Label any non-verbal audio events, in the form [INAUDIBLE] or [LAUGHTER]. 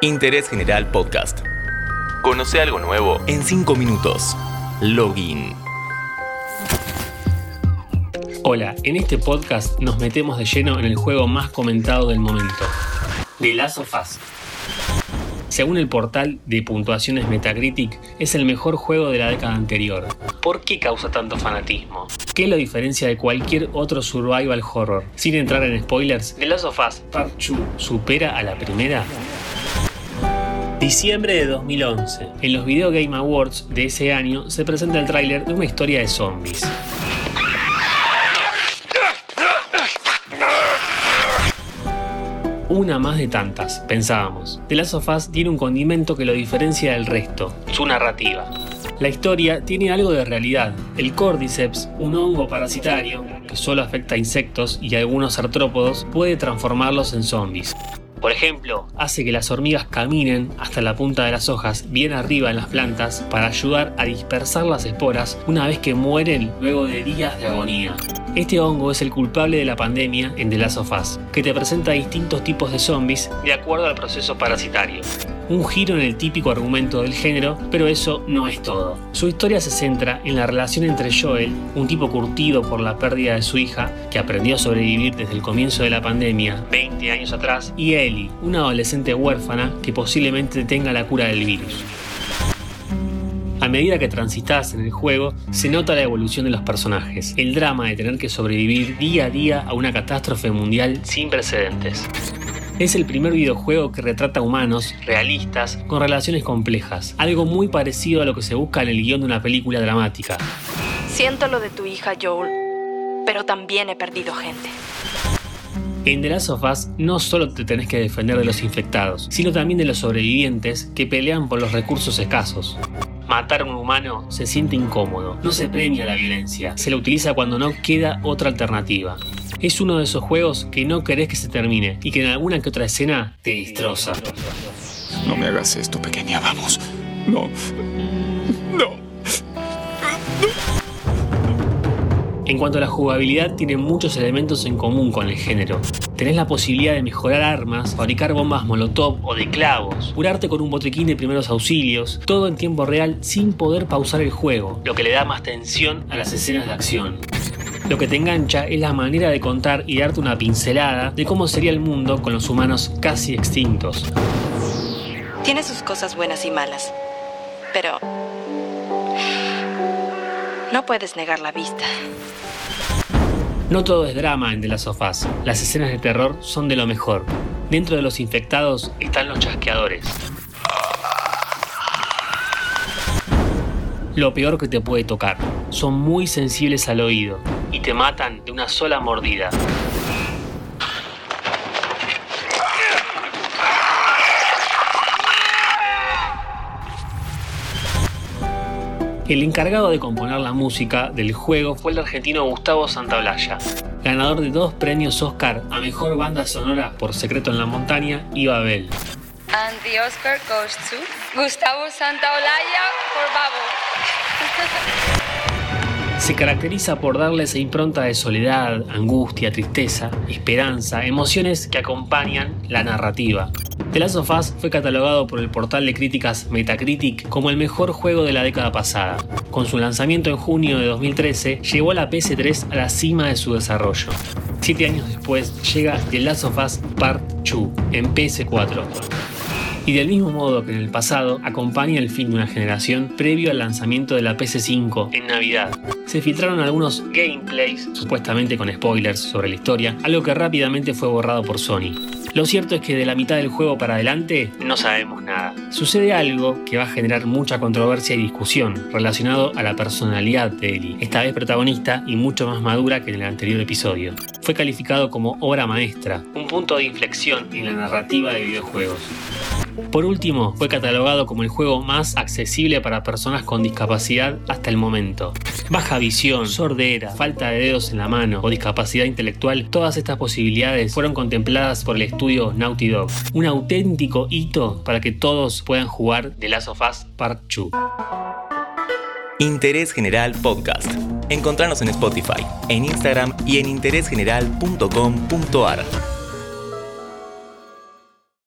Interés General Podcast. Conoce algo nuevo en 5 minutos. Login. Hola, en este podcast nos metemos de lleno en el juego más comentado del momento, The Last of. Según el portal de puntuaciones Metacritic, es el mejor juego de la década anterior. ¿Por qué causa tanto fanatismo? ¿Qué lo diferencia de cualquier otro survival horror? Sin entrar en spoilers, The Last of Us Part 2 supera a la primera. Diciembre de 2011. En los Video Game Awards de ese año se presenta el tráiler de una historia de zombies. Una más de tantas, pensábamos. The Last of Us tiene un condimento que lo diferencia del resto, su narrativa. La historia tiene algo de realidad. El Cordyceps, un hongo parasitario que solo afecta a insectos y algunos artrópodos, puede transformarlos en zombies. Por ejemplo, hace que las hormigas caminen hasta la punta de las hojas, bien arriba en las plantas, para ayudar a dispersar las esporas una vez que mueren luego de días de agonía. Este hongo es el culpable de la pandemia en The Last of Us, que te presenta distintos tipos de zombies de acuerdo al proceso parasitario un giro en el típico argumento del género, pero eso no es todo. Su historia se centra en la relación entre Joel, un tipo curtido por la pérdida de su hija, que aprendió a sobrevivir desde el comienzo de la pandemia, 20 años atrás, y Ellie, una adolescente huérfana que posiblemente tenga la cura del virus. A medida que transitas en el juego, se nota la evolución de los personajes, el drama de tener que sobrevivir día a día a una catástrofe mundial sin precedentes. Es el primer videojuego que retrata humanos, realistas, con relaciones complejas, algo muy parecido a lo que se busca en el guion de una película dramática. Siento lo de tu hija Joel, pero también he perdido gente. En The Last of Us no solo te tenés que defender de los infectados, sino también de los sobrevivientes que pelean por los recursos escasos. Matar a un humano se siente incómodo, no se premia la violencia, se la utiliza cuando no queda otra alternativa. Es uno de esos juegos que no querés que se termine y que en alguna que otra escena te destroza. No me hagas esto, pequeña, vamos. No. En cuanto a la jugabilidad, tiene muchos elementos en común con el género. Tenés la posibilidad de mejorar armas, fabricar bombas molotov o de clavos, curarte con un botequín de primeros auxilios, todo en tiempo real sin poder pausar el juego, lo que le da más tensión a las escenas de acción. Lo que te engancha es la manera de contar y darte una pincelada de cómo sería el mundo con los humanos casi extintos. Tiene sus cosas buenas y malas, pero no puedes negar la vista. No todo es drama en The Last of Us. Las escenas de terror son de lo mejor. Dentro de los infectados están los chasqueadores. Lo peor que te puede tocar. Son muy sensibles al oído y te matan de una sola mordida. El encargado de componer la música del juego fue el argentino Gustavo Santaolalla, ganador de dos premios Oscar a Mejor Banda Sonora por Secreto en la Montaña y Babel. And the Oscar goes to Gustavo Santaolalla por Babo. [LAUGHS] se caracteriza por darle esa impronta de soledad, angustia, tristeza, esperanza, emociones que acompañan la narrativa. The Last of Us fue catalogado por el portal de críticas Metacritic como el mejor juego de la década pasada. Con su lanzamiento en junio de 2013, llevó a la PS3 a la cima de su desarrollo. Siete años después llega The Last of Us Part 2 en PS4 y del mismo modo que en el pasado acompaña el fin de una generación previo al lanzamiento de la PS5 en Navidad. Se filtraron algunos gameplays, supuestamente con spoilers sobre la historia, algo que rápidamente fue borrado por Sony. Lo cierto es que de la mitad del juego para adelante no sabemos nada. Sucede algo que va a generar mucha controversia y discusión relacionado a la personalidad de Ellie, esta vez protagonista y mucho más madura que en el anterior episodio. Fue calificado como obra maestra, un punto de inflexión en la narrativa de videojuegos. Por último, fue catalogado como el juego más accesible para personas con discapacidad hasta el momento. Baja visión, sordera, falta de dedos en la mano o discapacidad intelectual, todas estas posibilidades fueron contempladas por el estudio Naughty Dog. Un auténtico hito para que todos puedan jugar The Last of Us Part 2. Interés General Podcast. Encontrarnos en Spotify, en Instagram y en interésgeneral.com.ar.